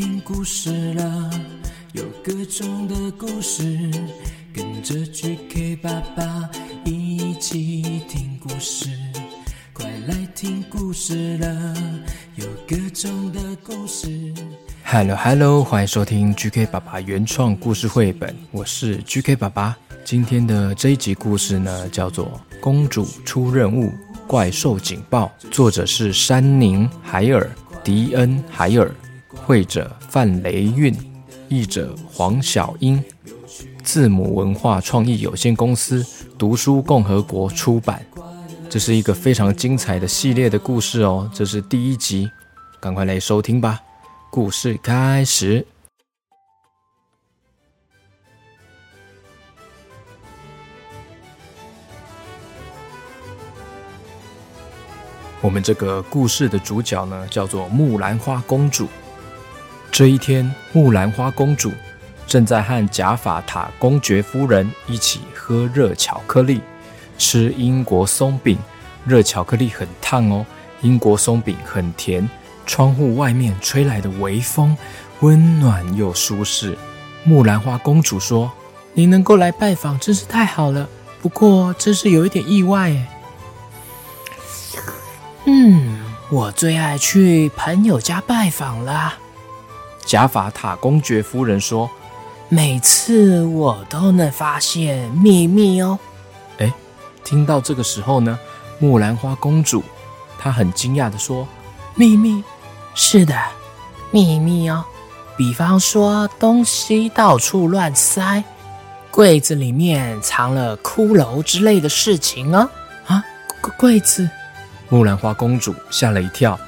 听故事了，有各种的故事，跟着 GK 爸爸一起听故事。快来听故事了，有各种的故事。Hello Hello，欢迎收听 GK 爸爸原创故事绘本，我是 GK 爸爸。今天的这一集故事呢，叫做《公主出任务：怪兽警报》，作者是山宁·海尔、迪恩·海尔，绘者范雷韵，译者黄小英，字母文化创意有限公司读书共和国出版。这是一个非常精彩的系列的故事哦，这是第一集，赶快来收听吧。故事开始。我们这个故事的主角呢，叫做木兰花公主。这一天，木兰花公主正在和贾法塔公爵夫人一起喝热巧克力，吃英国松饼。热巧克力很烫哦，英国松饼很甜。窗户外面吹来的微风，温暖又舒适。木兰花公主说：“你能够来拜访真是太好了，不过真是有一点意外。嗯，我最爱去朋友家拜访啦。贾法塔公爵夫人说每次我都能发现秘密哦。：“哎，听到这个时候呢，木兰花公主她很惊讶的说。”秘密，是的，秘密哦。比方说，东西到处乱塞，柜子里面藏了骷髅之类的事情哦。啊，柜柜子，木兰花公主吓了一跳，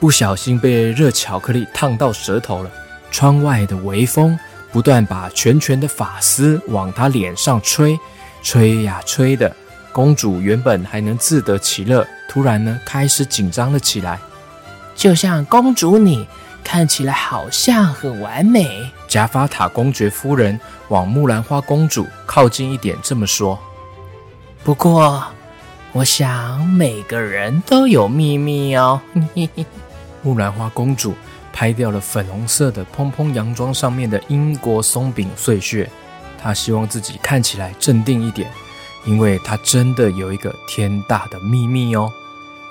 不小心被热巧克力烫到舌头了。窗外的微风不断把全全的发丝往她脸上吹，吹呀吹的。公主原本还能自得其乐，突然呢开始紧张了起来。就像公主你看起来好像很完美。贾法塔公爵夫人往木兰花公主靠近一点，这么说。不过，我想每个人都有秘密哦。木兰花公主拍掉了粉红色的蓬蓬洋装上面的英国松饼碎屑，他希望自己看起来镇定一点，因为他真的有一个天大的秘密哦。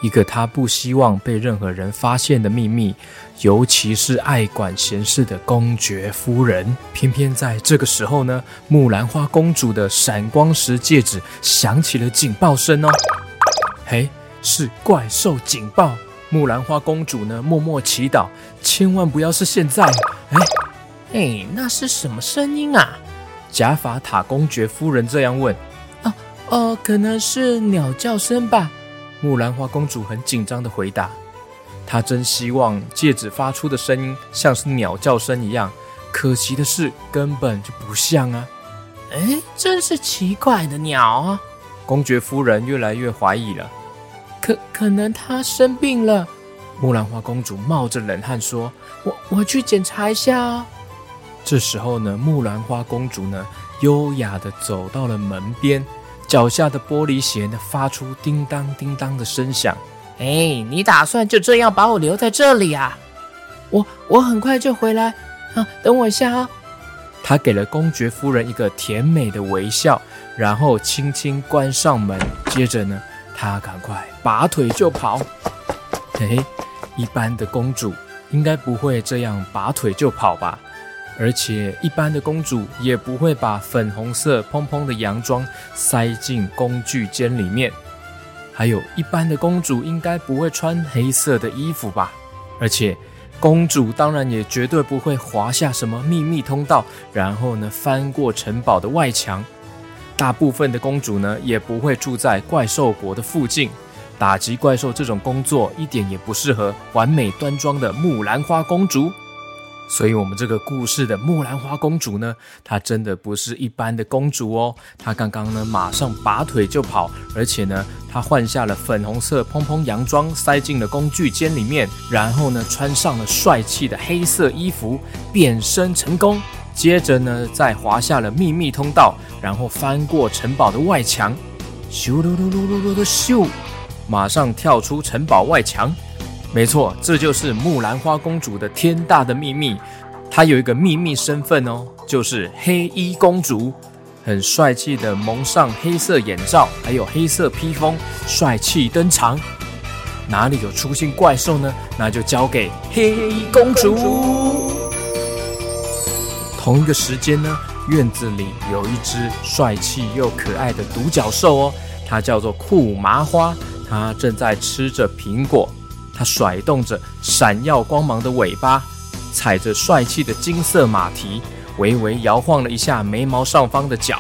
一个他不希望被任何人发现的秘密，尤其是爱管闲事的公爵夫人。偏偏在这个时候呢，木兰花公主的闪光石戒指响起了警报声哦。嘿，是怪兽警报！木兰花公主呢，默默祈祷，千万不要是现在。哎，哎，那是什么声音啊？贾法塔公爵夫人这样问。哦，可能是鸟叫声吧。木兰花公主很紧张的回答：“她真希望戒指发出的声音像是鸟叫声一样，可惜的是根本就不像啊！”哎，真是奇怪的鸟啊！公爵夫人越来越怀疑了。可可能她生病了。木兰花公主冒着冷汗说我我去检查一下哦。：“这时候呢，木兰花公主呢，优雅地走到了门边，脚下的玻璃鞋呢，发出叮当叮当的声响。哎，你打算就这样把我留在这里啊？我我很快就回来啊，等我一下啊。她给了公爵夫人一个甜美的微笑，然后轻轻关上门。接着呢，她赶快拔腿就跑。嘿嘿，一般的公主应该不会这样拔腿就跑吧？而且一般的公主也不会把粉红色蓬蓬的洋装塞进工具间里面。还有一般的公主应该不会穿黑色的衣服吧？而且。公主当然也绝对不会滑下什么秘密通道，然后呢翻过城堡的外墙。大部分的公主呢也不会住在怪兽国的附近，打击怪兽这种工作一点也不适合完美端庄的木兰花公主。所以，我们这个故事的木兰花公主呢，她真的不是一般的公主哦。她刚刚呢，马上拔腿就跑，而且呢，她换下了粉红色蓬蓬洋装，塞进了工具间里面，然后呢，穿上了帅气的黑色衣服，变身成功。接着呢，再滑下了秘密通道，然后翻过城堡的外墙，咻噜噜噜噜噜的咻，马上跳出城堡外墙。没错，这就是木兰花公主的天大的秘密。她有一个秘密身份哦，就是黑衣公主，很帅气的蒙上黑色眼罩，还有黑色披风，帅气登场。哪里有出现怪兽呢？那就交给黑衣公主。同一个时间呢，院子里有一只帅气又可爱的独角兽哦，它叫做酷麻花，它正在吃着苹果，它甩动着闪耀光芒的尾巴，踩着帅气的金色马蹄，微微摇晃了一下眉毛上方的角。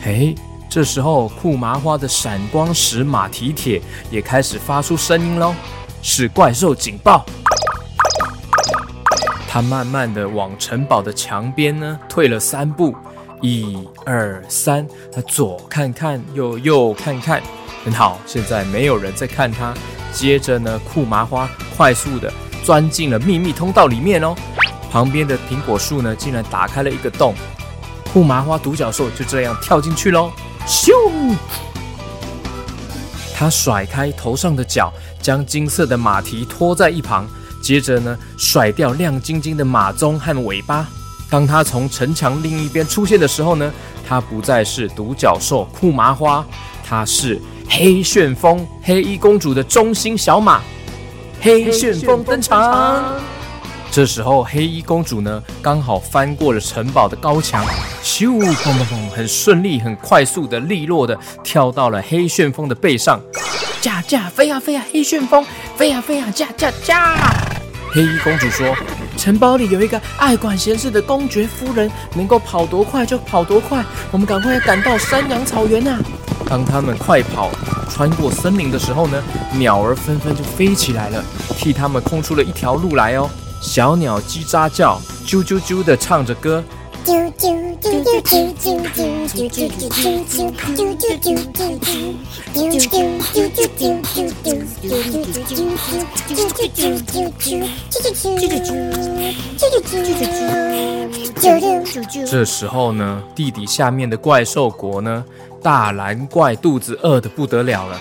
嘿。这时候，酷麻花的闪光石马蹄铁也开始发出声音喽，是怪兽警报。他慢慢的往城堡的墙边呢退了三步，一二三，他左看看，右右看看，很好，现在没有人在看他。接着呢，酷麻花快速的钻进了秘密通道里面哦，旁边的苹果树呢竟然打开了一个洞，酷麻花独角兽就这样跳进去喽。咻！他甩开头上的角，将金色的马蹄拖在一旁，接着呢，甩掉亮晶晶的马鬃和尾巴。当他从城墙另一边出现的时候呢，他不再是独角兽酷麻花，他是黑旋风黑衣公主的中心小马。黑旋风登场。这时候，黑衣公主呢，刚好翻过了城堡的高墙，咻，砰砰砰，很顺利、很快速的、利落的跳到了黑旋风的背上，驾驾飞啊飞啊，黑旋风飞啊飞啊，驾驾驾！黑衣公主说：“城堡里有一个爱管闲事的公爵夫人，能够跑多快就跑多快。我们赶快要赶到山羊草原啊！”当他们快跑穿过森林的时候呢，鸟儿纷纷就飞起来了，替他们空出了一条路来哦。小鸟叽喳叫，啾啾啾地唱着歌，啾啾。这时候呢，地底下面的怪兽国呢，大蓝怪肚子饿得不得了了。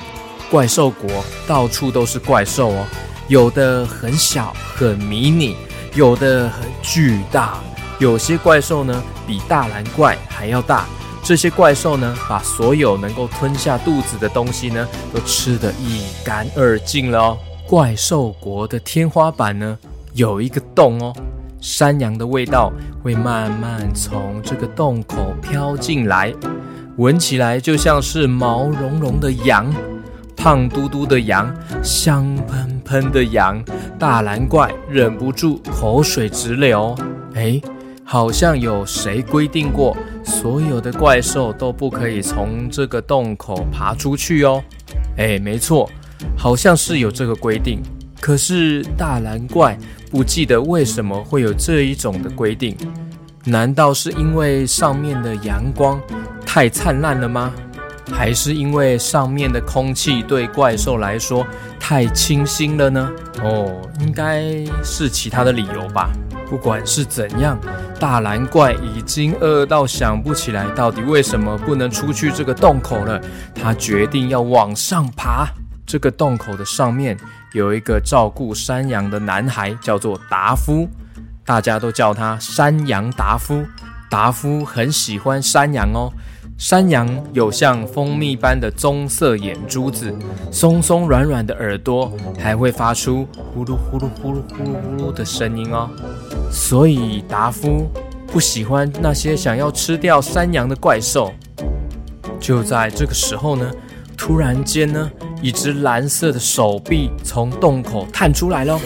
怪兽国到处都是怪兽哦。有的很小很迷你，有的很巨大，有些怪兽呢比大蓝怪还要大。这些怪兽呢，把所有能够吞下肚子的东西呢，都吃得一干二净了哦。怪兽国的天花板呢，有一个洞哦，山羊的味道会慢慢从这个洞口飘进来，闻起来就像是毛茸茸的羊。胖嘟嘟的羊，香喷喷的羊，大蓝怪忍不住口水直流。哎，好像有谁规定过，所有的怪兽都不可以从这个洞口爬出去哦。哎，没错，好像是有这个规定。可是大蓝怪不记得为什么会有这一种的规定？难道是因为上面的阳光太灿烂了吗？还是因为上面的空气对怪兽来说太清新了呢？哦，应该是其他的理由吧。不管是怎样，大蓝怪已经饿到想不起来到底为什么不能出去这个洞口了。他决定要往上爬。这个洞口的上面有一个照顾山羊的男孩，叫做达夫，大家都叫他山羊达夫。达夫很喜欢山羊哦。山羊有像蜂蜜般的棕色眼珠子，松松软软的耳朵，还会发出呼噜呼噜呼噜呼噜呼噜的声音哦。所以达夫不喜欢那些想要吃掉山羊的怪兽。就在这个时候呢，突然间呢，一只蓝色的手臂从洞口探出来了。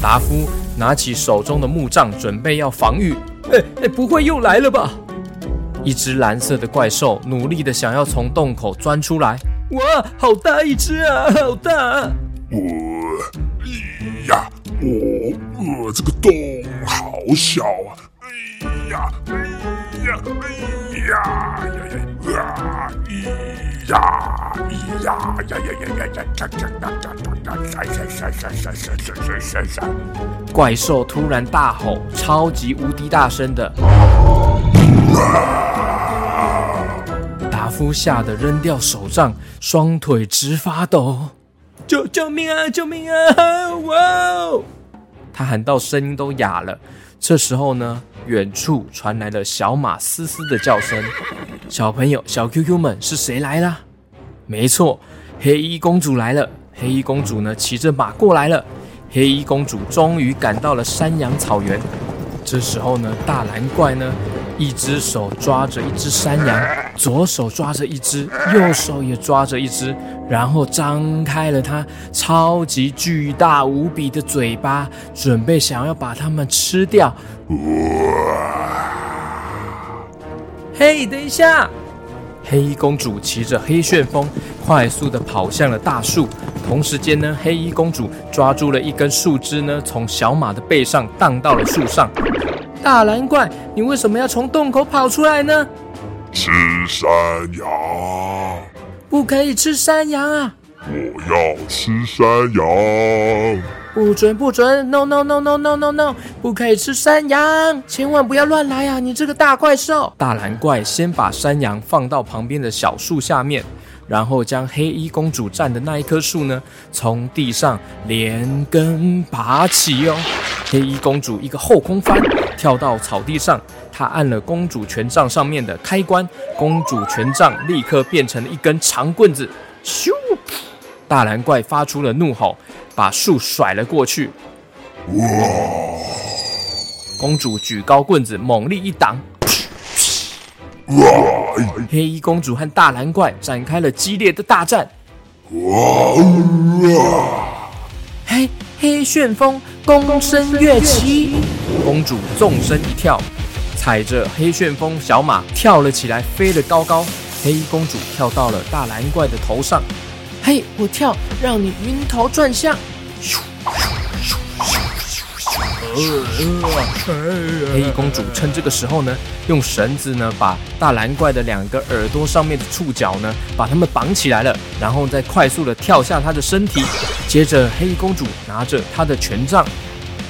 达夫拿起手中的木杖，准备要防御。哎哎，不会又来了吧？一只蓝色的怪兽努力的想要从洞口钻出来，哇，好大一只啊，好大！我，哎呀，我，呃，这个洞好小啊！哎呀，哎呀，哎呀，呀呀，啊，咿呀，咿呀，呀呀呀呀呀，闪闪闪闪闪闪闪闪闪闪闪！怪兽突然大吼，超级无敌大声的。达夫吓得扔掉手杖，双腿直发抖。救救命啊！救命啊！哇哦！他喊到声音都哑了。这时候呢，远处传来了小马嘶嘶的叫声。小朋友、小 QQ 们，是谁来了？没错，黑衣公主来了。黑衣公主呢，骑着马过来了。黑衣公主终于赶到了山羊草原。这时候呢，大蓝怪呢，一只手抓着一只山羊，左手抓着一只，右手也抓着一只，然后张开了它超级巨大无比的嘴巴，准备想要把它们吃掉。嘿，等一下！黑衣公主骑着黑旋风，快速的跑向了大树。同时间呢，黑衣公主抓住了一根树枝呢，从小马的背上荡到了树上。大蓝怪，你为什么要从洞口跑出来呢？吃山羊，不可以吃山羊啊！我要吃山羊，不准不准！No No No No No No No！不可以吃山羊，千万不要乱来啊！你这个大怪兽！大蓝怪先把山羊放到旁边的小树下面。然后将黑衣公主站的那一棵树呢，从地上连根拔起哦。黑衣公主一个后空翻，跳到草地上，他按了公主权杖上面的开关，公主权杖立刻变成了一根长棍子。咻！大蓝怪发出了怒吼，把树甩了过去。哇！公主举高棍子，猛力一挡。黑衣公主和大蓝怪展开了激烈的大战。哇黑黑旋风躬身跃起，公主纵身一跳，踩着黑旋风小马跳了起来，飞得高高。黑衣公主跳到了大蓝怪的头上，嘿，我跳，让你晕头转向。黑衣公主趁这个时候呢，用绳子呢把大蓝怪的两个耳朵上面的触角呢，把它们绑起来了，然后再快速的跳下它的身体。接着，黑衣公主拿着她的权杖，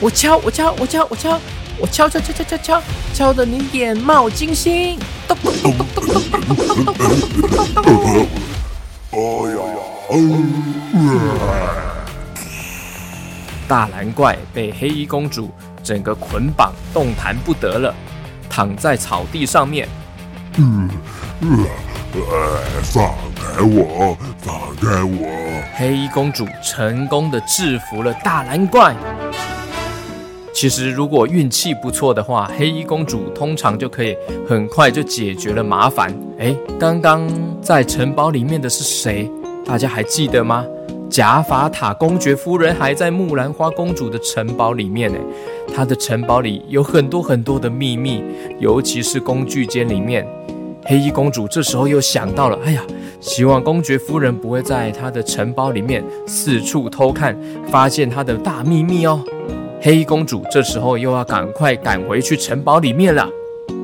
我敲，我敲，我敲，我敲，我敲敲敲敲敲敲，敲得你眼冒金星。咚咚咚咚咚咚咚咚咚咚咚。哎呀！大蓝怪被黑衣公主整个捆绑，动弹不得了，躺在草地上面。嗯，放开我，放开我！黑衣公主成功的制服了大蓝怪。其实，如果运气不错的话，黑衣公主通常就可以很快就解决了麻烦。哎，刚刚在城堡里面的是谁？大家还记得吗？贾法塔公爵夫人还在木兰花公主的城堡里面呢，她的城堡里有很多很多的秘密，尤其是工具间里面。黑衣公主这时候又想到了，哎呀，希望公爵夫人不会在她的城堡里面四处偷看，发现她的大秘密哦。黑公主这时候又要赶快赶回去城堡里面了。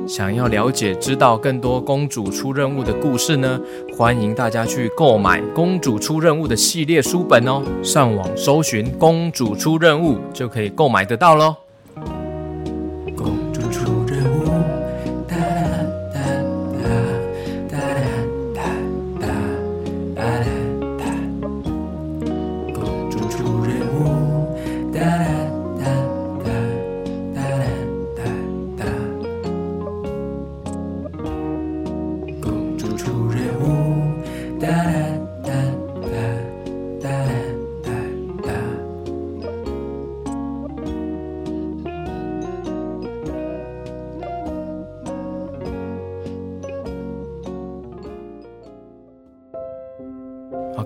想要了解、知道更多公主出任务的故事呢？欢迎大家去购买《公主出任务》的系列书本哦。上网搜寻“公主出任务”就可以购买得到喽。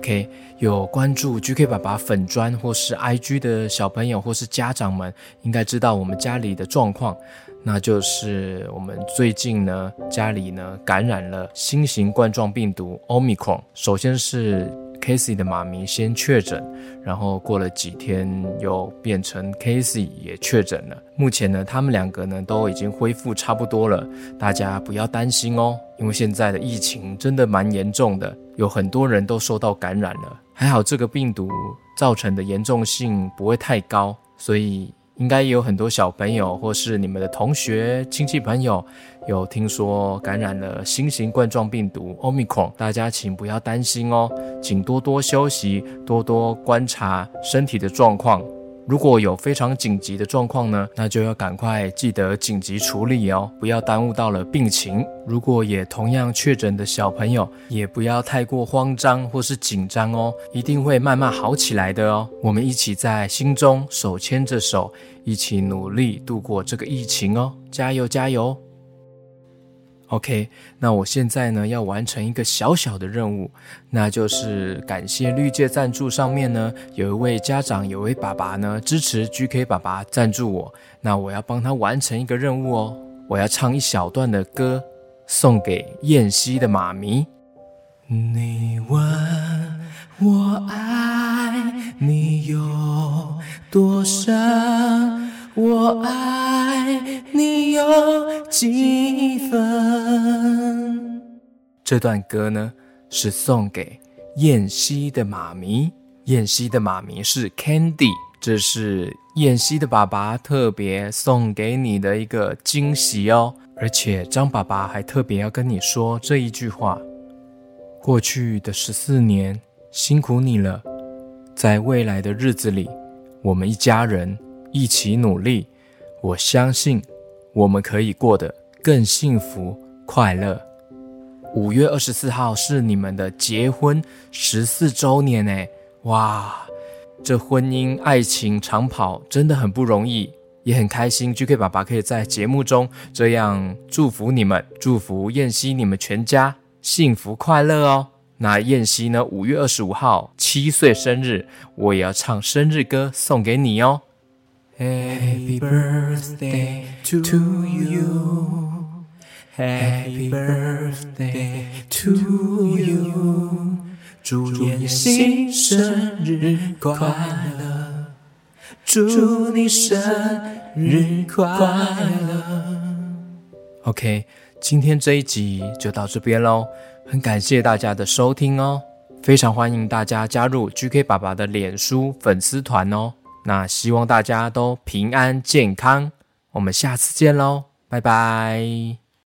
OK，有关注 GK 爸爸粉砖或是 IG 的小朋友或是家长们，应该知道我们家里的状况，那就是我们最近呢，家里呢感染了新型冠状病毒 Omicron。首先是 Casey 的妈咪先确诊，然后过了几天又变成 Casey 也确诊了。目前呢，他们两个呢都已经恢复差不多了，大家不要担心哦，因为现在的疫情真的蛮严重的。有很多人都受到感染了，还好这个病毒造成的严重性不会太高，所以应该也有很多小朋友或是你们的同学、亲戚朋友有听说感染了新型冠状病毒 Omicron，大家请不要担心哦，请多多休息，多多观察身体的状况，如果有非常紧急的状况呢，那就要赶快记得紧急处理哦，不要耽误到了病情。如果也同样确诊的小朋友，也不要太过慌张或是紧张哦，一定会慢慢好起来的哦。我们一起在心中手牵着手，一起努力度过这个疫情哦，加油加油！OK，那我现在呢要完成一个小小的任务，那就是感谢绿界赞助上面呢有一位家长，有一位爸爸呢支持 GK 爸爸赞助我，那我要帮他完成一个任务哦，我要唱一小段的歌送给燕西的妈咪。你问我爱你有多深？我爱你有几分？这段歌呢，是送给燕西的妈咪。燕西的妈咪是 Candy，这是燕西的爸爸特别送给你的一个惊喜哦。而且张爸爸还特别要跟你说这一句话：过去的十四年辛苦你了，在未来的日子里，我们一家人。一起努力，我相信我们可以过得更幸福快乐。五月二十四号是你们的结婚十四周年呢！哇，这婚姻爱情长跑真的很不容易，也很开心。GK 爸爸可以在节目中这样祝福你们，祝福燕西你们全家幸福快乐哦。那燕西呢？五月二十五号七岁生日，我也要唱生日歌送给你哦。Happy birthday to you. Happy birthday to you. 祝妍希生日快乐！祝你生日快乐！OK，今天这一集就到这边喽，很感谢大家的收听哦，非常欢迎大家加入 GK 爸爸的脸书粉丝团哦。那希望大家都平安健康，我们下次见喽，拜拜。